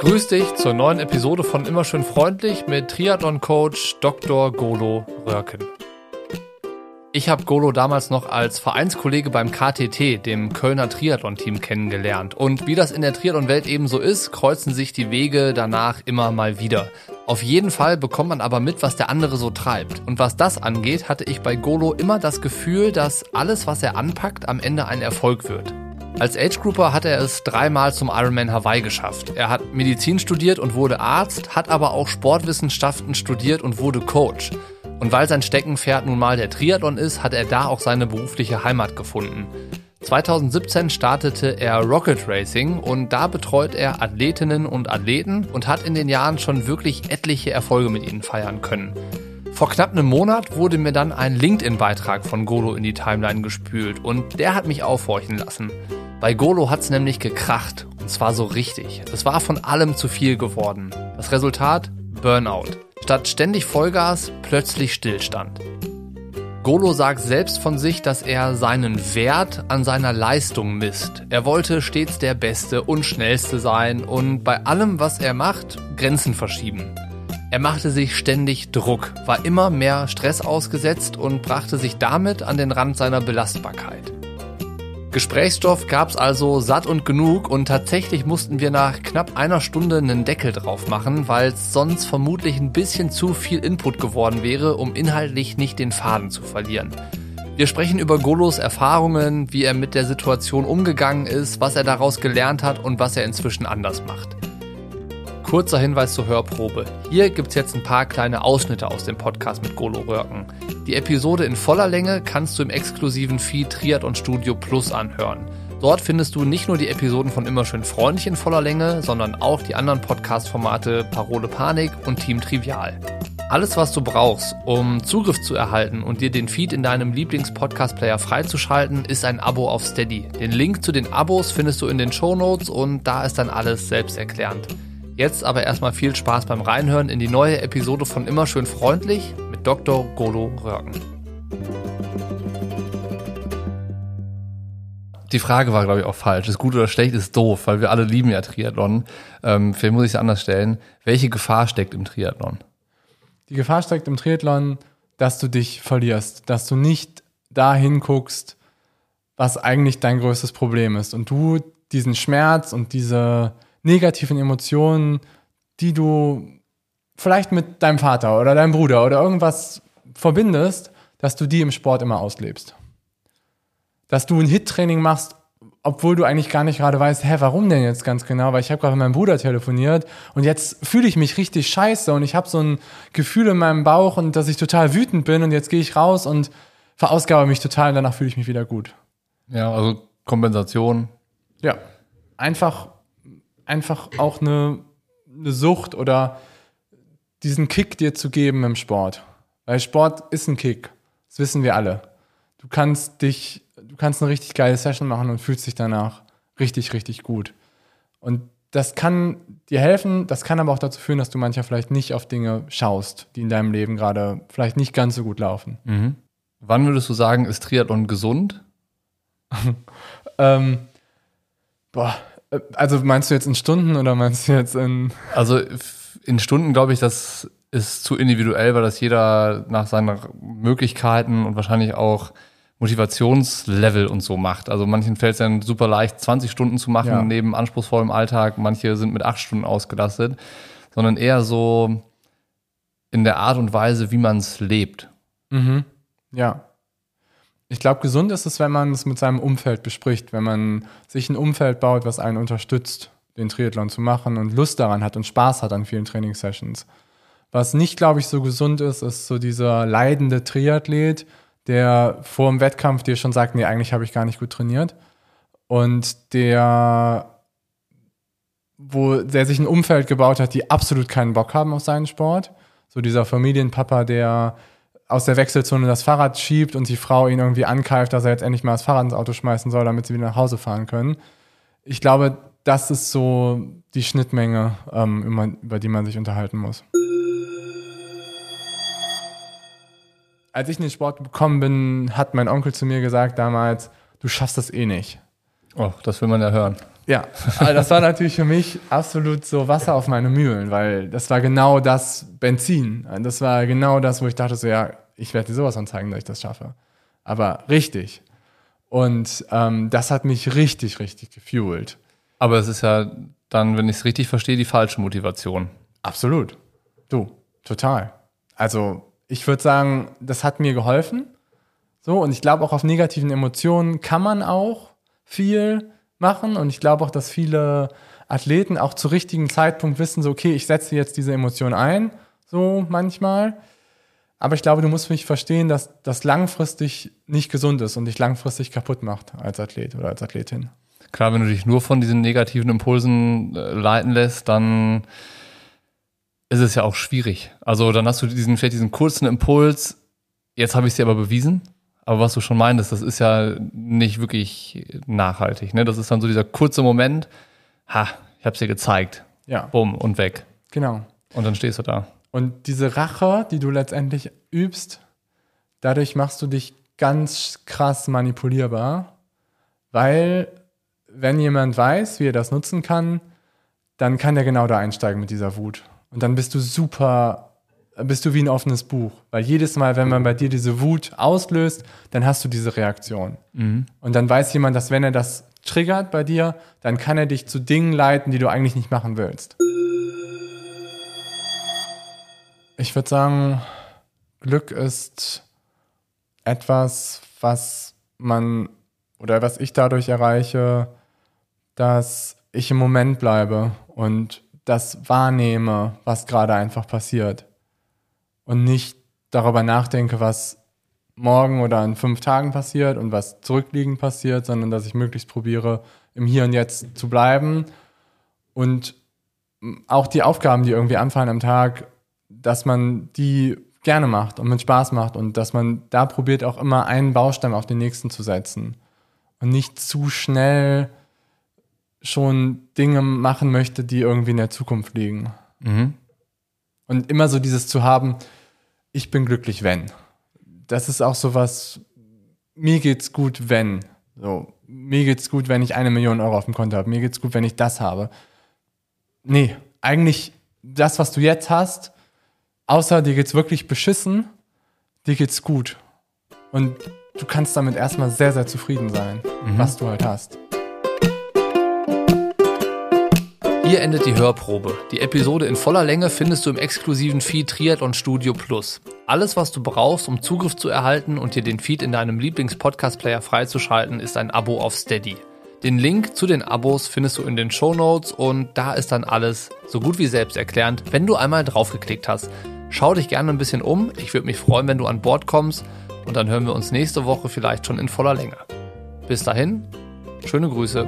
Grüß dich zur neuen Episode von Immer schön freundlich mit Triathlon-Coach Dr. Golo Röhrken. Ich habe Golo damals noch als Vereinskollege beim KTT, dem Kölner Triathlon-Team, kennengelernt. Und wie das in der Triathlon-Welt eben so ist, kreuzen sich die Wege danach immer mal wieder. Auf jeden Fall bekommt man aber mit, was der andere so treibt. Und was das angeht, hatte ich bei Golo immer das Gefühl, dass alles, was er anpackt, am Ende ein Erfolg wird. Als Age Grouper hat er es dreimal zum Ironman Hawaii geschafft. Er hat Medizin studiert und wurde Arzt, hat aber auch Sportwissenschaften studiert und wurde Coach. Und weil sein Steckenpferd nun mal der Triathlon ist, hat er da auch seine berufliche Heimat gefunden. 2017 startete er Rocket Racing und da betreut er Athletinnen und Athleten und hat in den Jahren schon wirklich etliche Erfolge mit ihnen feiern können. Vor knapp einem Monat wurde mir dann ein LinkedIn-Beitrag von Golo in die Timeline gespült und der hat mich aufhorchen lassen. Bei Golo hat's nämlich gekracht. Und zwar so richtig. Es war von allem zu viel geworden. Das Resultat? Burnout. Statt ständig Vollgas, plötzlich Stillstand. Golo sagt selbst von sich, dass er seinen Wert an seiner Leistung misst. Er wollte stets der Beste und Schnellste sein und bei allem, was er macht, Grenzen verschieben. Er machte sich ständig Druck, war immer mehr Stress ausgesetzt und brachte sich damit an den Rand seiner Belastbarkeit. Gesprächsstoff gab's also satt und genug und tatsächlich mussten wir nach knapp einer Stunde einen Deckel drauf machen, weil es sonst vermutlich ein bisschen zu viel Input geworden wäre, um inhaltlich nicht den Faden zu verlieren. Wir sprechen über Golos Erfahrungen, wie er mit der Situation umgegangen ist, was er daraus gelernt hat und was er inzwischen anders macht. Kurzer Hinweis zur Hörprobe. Hier gibt's jetzt ein paar kleine Ausschnitte aus dem Podcast mit Golo Röhrken. Die Episode in voller Länge kannst du im exklusiven Feed Triathlon Studio Plus anhören. Dort findest du nicht nur die Episoden von Immer schön freundlich in voller Länge, sondern auch die anderen Podcast-Formate Parole Panik und Team Trivial. Alles, was du brauchst, um Zugriff zu erhalten und dir den Feed in deinem Lieblings-Podcast-Player freizuschalten, ist ein Abo auf Steady. Den Link zu den Abos findest du in den Show Notes und da ist dann alles selbsterklärend. Jetzt aber erstmal viel Spaß beim Reinhören in die neue Episode von Immer schön freundlich mit Dr. Golo Röhrken. Die Frage war, glaube ich, auch falsch. Ist gut oder schlecht, ist doof, weil wir alle lieben ja Triathlon. Ähm, vielleicht muss ich es anders stellen. Welche Gefahr steckt im Triathlon? Die Gefahr steckt im Triathlon, dass du dich verlierst, dass du nicht dahin guckst, was eigentlich dein größtes Problem ist und du diesen Schmerz und diese negativen Emotionen, die du vielleicht mit deinem Vater oder deinem Bruder oder irgendwas verbindest, dass du die im Sport immer auslebst. Dass du ein Hit-Training machst, obwohl du eigentlich gar nicht gerade weißt, hä, warum denn jetzt ganz genau? Weil ich habe gerade mit meinem Bruder telefoniert und jetzt fühle ich mich richtig scheiße und ich habe so ein Gefühl in meinem Bauch und dass ich total wütend bin und jetzt gehe ich raus und verausgabe mich total und danach fühle ich mich wieder gut. Ja, also Kompensation. Ja, einfach einfach auch eine, eine Sucht oder diesen Kick dir zu geben im Sport. Weil Sport ist ein Kick. Das wissen wir alle. Du kannst dich, du kannst eine richtig geile Session machen und fühlst dich danach richtig, richtig gut. Und das kann dir helfen, das kann aber auch dazu führen, dass du manchmal vielleicht nicht auf Dinge schaust, die in deinem Leben gerade vielleicht nicht ganz so gut laufen. Mhm. Wann würdest du sagen, ist Triathlon gesund? ähm, boah, also meinst du jetzt in Stunden oder meinst du jetzt in. Also in Stunden glaube ich, das ist zu individuell, weil das jeder nach seinen Möglichkeiten und wahrscheinlich auch Motivationslevel und so macht. Also manchen fällt es dann super leicht, 20 Stunden zu machen ja. neben anspruchsvollem Alltag. Manche sind mit acht Stunden ausgelastet, sondern eher so in der Art und Weise, wie man es lebt. Mhm. Ja. Ich glaube, gesund ist es, wenn man es mit seinem Umfeld bespricht, wenn man sich ein Umfeld baut, was einen unterstützt, den Triathlon zu machen und Lust daran hat und Spaß hat an vielen Trainingssessions. Was nicht, glaube ich, so gesund ist, ist so dieser leidende Triathlet, der vor dem Wettkampf dir schon sagt, nee, eigentlich habe ich gar nicht gut trainiert. Und der, wo der sich ein Umfeld gebaut hat, die absolut keinen Bock haben auf seinen Sport. So dieser Familienpapa, der aus der Wechselzone das Fahrrad schiebt und die Frau ihn irgendwie ankeift, dass er jetzt endlich mal das Fahrrad ins Auto schmeißen soll, damit sie wieder nach Hause fahren können. Ich glaube, das ist so die Schnittmenge, ähm, über die man sich unterhalten muss. Als ich in den Sport gekommen bin, hat mein Onkel zu mir gesagt damals, du schaffst das eh nicht. Oh, das will man ja hören. Ja, also das war natürlich für mich absolut so Wasser auf meine Mühlen, weil das war genau das Benzin. Das war genau das, wo ich dachte so, ja, ich werde dir sowas anzeigen, dass ich das schaffe. Aber richtig. Und ähm, das hat mich richtig, richtig gefuelt. Aber es ist ja dann, wenn ich es richtig verstehe, die falsche Motivation. Absolut. Du, total. Also ich würde sagen, das hat mir geholfen. So, und ich glaube auch auf negativen Emotionen kann man auch viel machen. Und ich glaube auch, dass viele Athleten auch zu richtigen Zeitpunkt wissen, so, okay, ich setze jetzt diese Emotion ein, so manchmal. Aber ich glaube, du musst mich verstehen, dass das langfristig nicht gesund ist und dich langfristig kaputt macht als Athlet oder als Athletin. Klar, wenn du dich nur von diesen negativen Impulsen äh, leiten lässt, dann ist es ja auch schwierig. Also dann hast du diesen, vielleicht diesen kurzen Impuls, jetzt habe ich es dir aber bewiesen, aber was du schon meintest, das ist ja nicht wirklich nachhaltig. Ne? Das ist dann so dieser kurze Moment, ha, ich habe es dir gezeigt. Ja. Bumm, und weg. Genau. Und dann stehst du da. Und diese Rache, die du letztendlich übst, dadurch machst du dich ganz krass manipulierbar, weil wenn jemand weiß, wie er das nutzen kann, dann kann er genau da einsteigen mit dieser Wut. Und dann bist du super bist du wie ein offenes Buch. Weil jedes Mal, wenn man bei dir diese Wut auslöst, dann hast du diese Reaktion. Mhm. Und dann weiß jemand, dass wenn er das triggert bei dir, dann kann er dich zu Dingen leiten, die du eigentlich nicht machen willst. Ich würde sagen, Glück ist etwas, was man oder was ich dadurch erreiche, dass ich im Moment bleibe und das wahrnehme, was gerade einfach passiert und nicht darüber nachdenke, was morgen oder in fünf Tagen passiert und was zurückliegend passiert, sondern dass ich möglichst probiere, im Hier und Jetzt zu bleiben und auch die Aufgaben, die irgendwie anfallen am Tag, dass man die gerne macht und mit Spaß macht und dass man da probiert, auch immer einen Baustein auf den nächsten zu setzen und nicht zu schnell schon Dinge machen möchte, die irgendwie in der Zukunft liegen. Mhm. Und immer so dieses zu haben, ich bin glücklich, wenn. Das ist auch so was, mir geht's gut, wenn. So, mir geht's gut, wenn ich eine Million Euro auf dem Konto habe. Mir geht's gut, wenn ich das habe. Nee, eigentlich das, was du jetzt hast, außer dir geht's wirklich beschissen, dir geht's gut. Und du kannst damit erstmal sehr, sehr zufrieden sein, mhm. was du halt hast. Hier endet die Hörprobe. Die Episode in voller Länge findest du im exklusiven Feed Triathlon Studio Plus. Alles, was du brauchst, um Zugriff zu erhalten und dir den Feed in deinem Lieblings-Podcast-Player freizuschalten, ist ein Abo auf Steady. Den Link zu den Abos findest du in den Show Notes und da ist dann alles so gut wie selbsterklärend, wenn du einmal draufgeklickt hast. Schau dich gerne ein bisschen um. Ich würde mich freuen, wenn du an Bord kommst und dann hören wir uns nächste Woche vielleicht schon in voller Länge. Bis dahin, schöne Grüße.